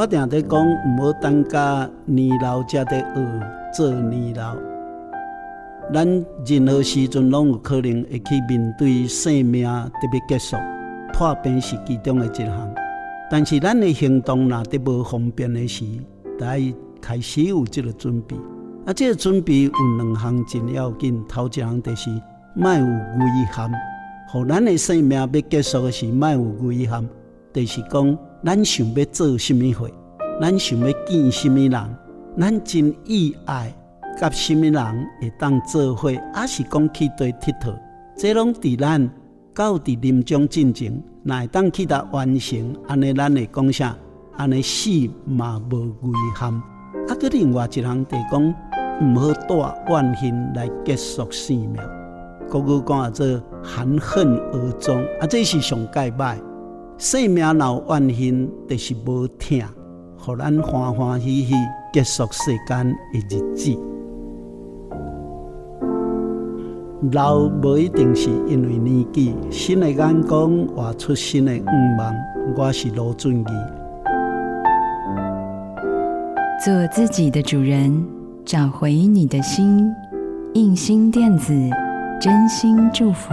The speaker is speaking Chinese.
我定在讲，毋好等甲年老才得学做年老。咱任何时阵拢有可能会去面对生命特别结束，破病是其中的一项。但是咱的行动若得无方便的时，得爱开始有这个准备。啊，这个准备有两项真要紧，头一项就是莫有遗憾，互咱的生命要结束的时，莫有遗憾，就是讲。咱想要做什么货？咱想要见什么人？咱真意爱甲什么人会当做伙，还是讲去对佚佗？这拢伫咱到伫临终进程，乃当去达完成，安尼咱会讲啥？安尼死嘛无遗憾。啊，个另外一项地讲，毋好带怨恨来结束生命。国语讲啊，做含恨而终，啊，这是上界歹。生命闹怨恨，就是无痛，互咱欢欢喜喜结束世间的日子。老无一定是因为年纪，新的眼光活出新的愿望。我是罗俊义，做自己的主人，找回你的心。印心电子，真心祝福。